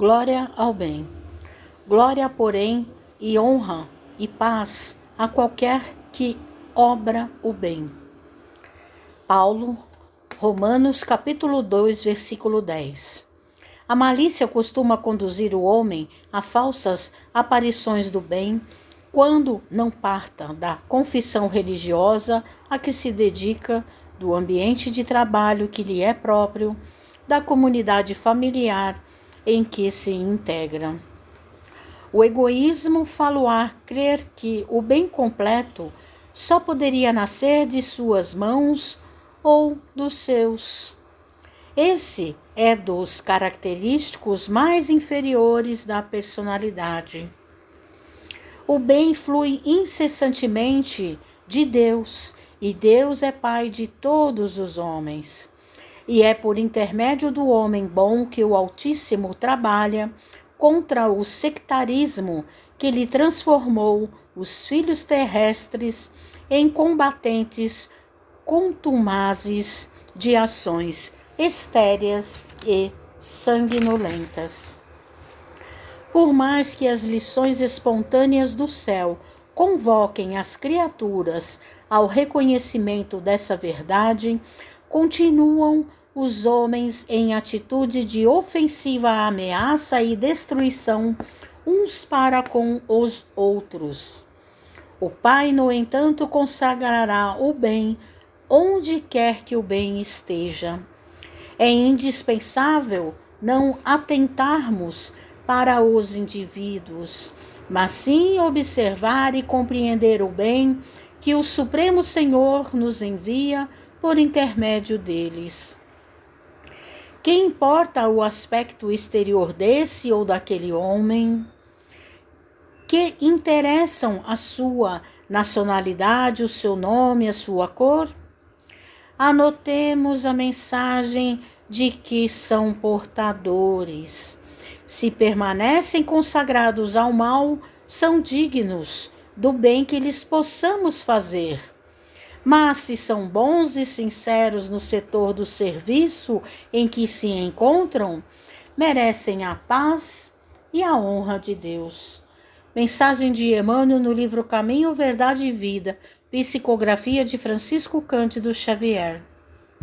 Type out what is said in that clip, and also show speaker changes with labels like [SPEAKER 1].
[SPEAKER 1] Glória ao bem. Glória, porém, e honra e paz a qualquer que obra o bem. Paulo, Romanos capítulo 2, versículo 10. A malícia costuma conduzir o homem a falsas aparições do bem quando não parta da confissão religiosa a que se dedica, do ambiente de trabalho que lhe é próprio, da comunidade familiar em que se integra. O egoísmo faloar crer que o bem completo só poderia nascer de suas mãos ou dos seus. Esse é dos característicos mais inferiores da personalidade. O bem flui incessantemente de Deus, e Deus é Pai de todos os homens. E é por intermédio do homem bom que o Altíssimo trabalha contra o sectarismo que lhe transformou os filhos terrestres em combatentes contumazes de ações estéreas e sanguinolentas. Por mais que as lições espontâneas do céu convoquem as criaturas ao reconhecimento dessa verdade, continuam os homens em atitude de ofensiva ameaça e destruição uns para com os outros. O Pai, no entanto, consagrará o bem onde quer que o bem esteja. É indispensável não atentarmos para os indivíduos, mas sim observar e compreender o bem que o Supremo Senhor nos envia por intermédio deles. Que importa o aspecto exterior desse ou daquele homem? Que interessam a sua nacionalidade, o seu nome, a sua cor? Anotemos a mensagem de que são portadores. Se permanecem consagrados ao mal, são dignos do bem que lhes possamos fazer. Mas se são bons e sinceros no setor do serviço em que se encontram, merecem a paz e a honra de Deus. Mensagem de Emmanuel no livro Caminho, Verdade e Vida, psicografia de Francisco Cândido Xavier.